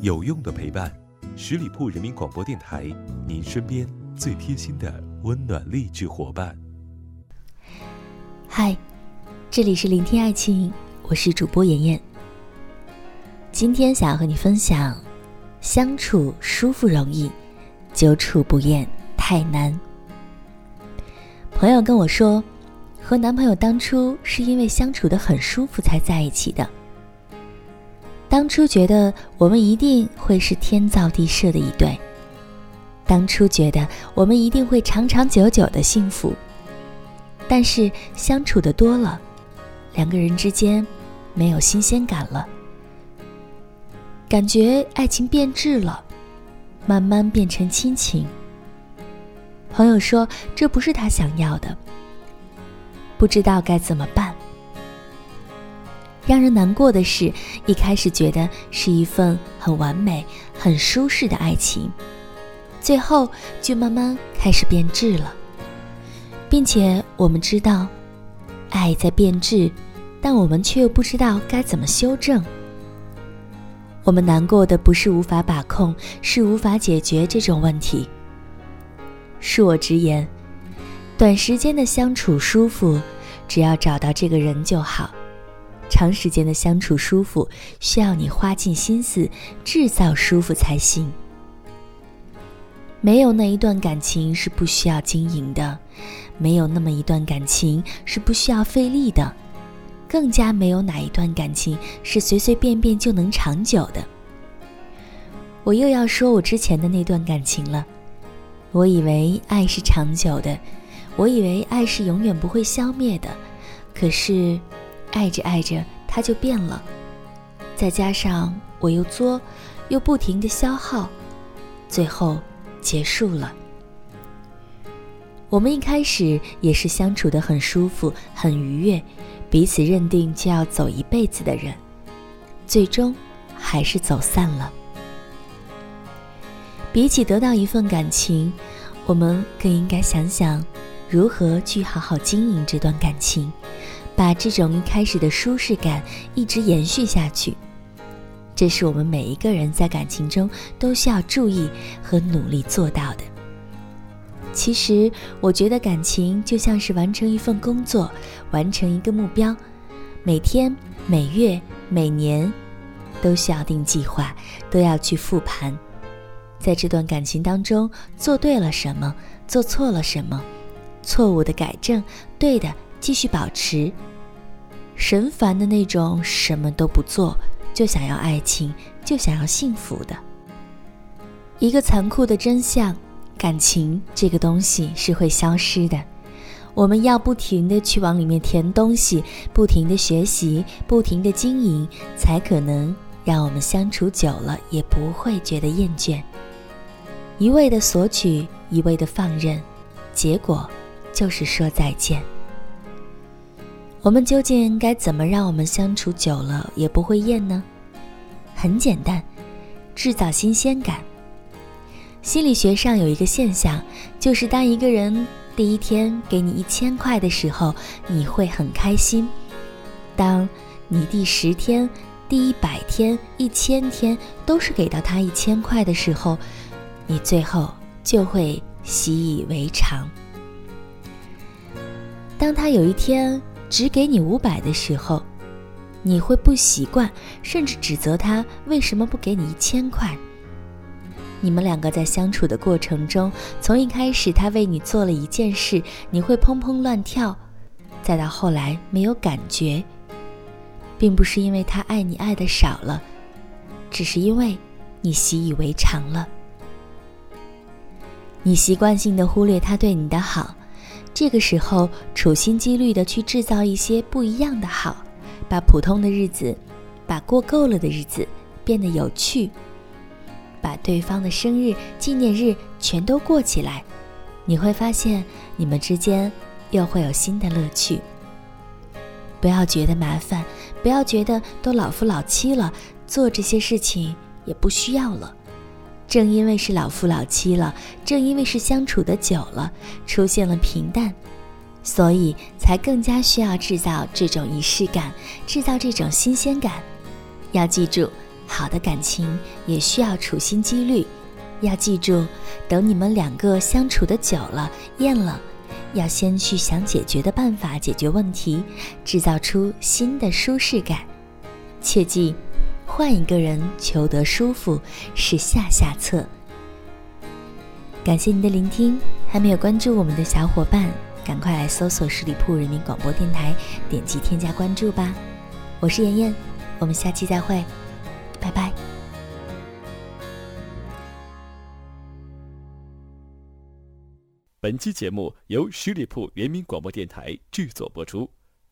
有用的陪伴，十里铺人民广播电台，您身边最贴心的温暖励志伙伴。嗨，这里是聆听爱情，我是主播妍妍。今天想要和你分享，相处舒服容易，久处不厌太难。朋友跟我说，和男朋友当初是因为相处的很舒服才在一起的。当初觉得我们一定会是天造地设的一对，当初觉得我们一定会长长久久的幸福。但是相处的多了，两个人之间没有新鲜感了，感觉爱情变质了，慢慢变成亲情。朋友说这不是他想要的，不知道该怎么办。让人难过的是，一开始觉得是一份很完美、很舒适的爱情，最后就慢慢开始变质了，并且我们知道，爱在变质，但我们却又不知道该怎么修正。我们难过的不是无法把控，是无法解决这种问题。恕我直言，短时间的相处舒服，只要找到这个人就好。长时间的相处舒服，需要你花尽心思制造舒服才行。没有那一段感情是不需要经营的，没有那么一段感情是不需要费力的，更加没有哪一段感情是随随便便就能长久的。我又要说我之前的那段感情了。我以为爱是长久的，我以为爱是永远不会消灭的，可是。爱着爱着，他就变了。再加上我又作，又不停的消耗，最后结束了。我们一开始也是相处的很舒服、很愉悦，彼此认定就要走一辈子的人，最终还是走散了。比起得到一份感情，我们更应该想想，如何去好好经营这段感情。把这种一开始的舒适感一直延续下去，这是我们每一个人在感情中都需要注意和努力做到的。其实，我觉得感情就像是完成一份工作，完成一个目标，每天、每月、每年都需要定计划，都要去复盘，在这段感情当中做对了什么，做错了什么，错误的改正，对的。继续保持神烦的那种，什么都不做就想要爱情，就想要幸福的。一个残酷的真相：感情这个东西是会消失的。我们要不停的去往里面填东西，不停的学习，不停的经营，才可能让我们相处久了也不会觉得厌倦。一味的索取，一味的放任，结果就是说再见。我们究竟该怎么让我们相处久了也不会厌呢？很简单，制造新鲜感。心理学上有一个现象，就是当一个人第一天给你一千块的时候，你会很开心；当你第十天、第一百天、一千天都是给到他一千块的时候，你最后就会习以为常。当他有一天，只给你五百的时候，你会不习惯，甚至指责他为什么不给你一千块。你们两个在相处的过程中，从一开始他为你做了一件事，你会砰砰乱跳，再到后来没有感觉，并不是因为他爱你爱的少了，只是因为你习以为常了，你习惯性的忽略他对你的好。这个时候，处心积虑的去制造一些不一样的好，把普通的日子，把过够了的日子变得有趣，把对方的生日、纪念日全都过起来，你会发现你们之间又会有新的乐趣。不要觉得麻烦，不要觉得都老夫老妻了，做这些事情也不需要了。正因为是老夫老妻了，正因为是相处的久了，出现了平淡，所以才更加需要制造这种仪式感，制造这种新鲜感。要记住，好的感情也需要处心积虑。要记住，等你们两个相处的久了、厌了，要先去想解决的办法解决问题，制造出新的舒适感。切记，换一个人求得舒服是下下策。感谢您的聆听，还没有关注我们的小伙伴，赶快来搜索十里铺人民广播电台，点击添加关注吧。我是妍妍，我们下期再会，拜拜。本期节目由十里铺人民广播电台制作播出。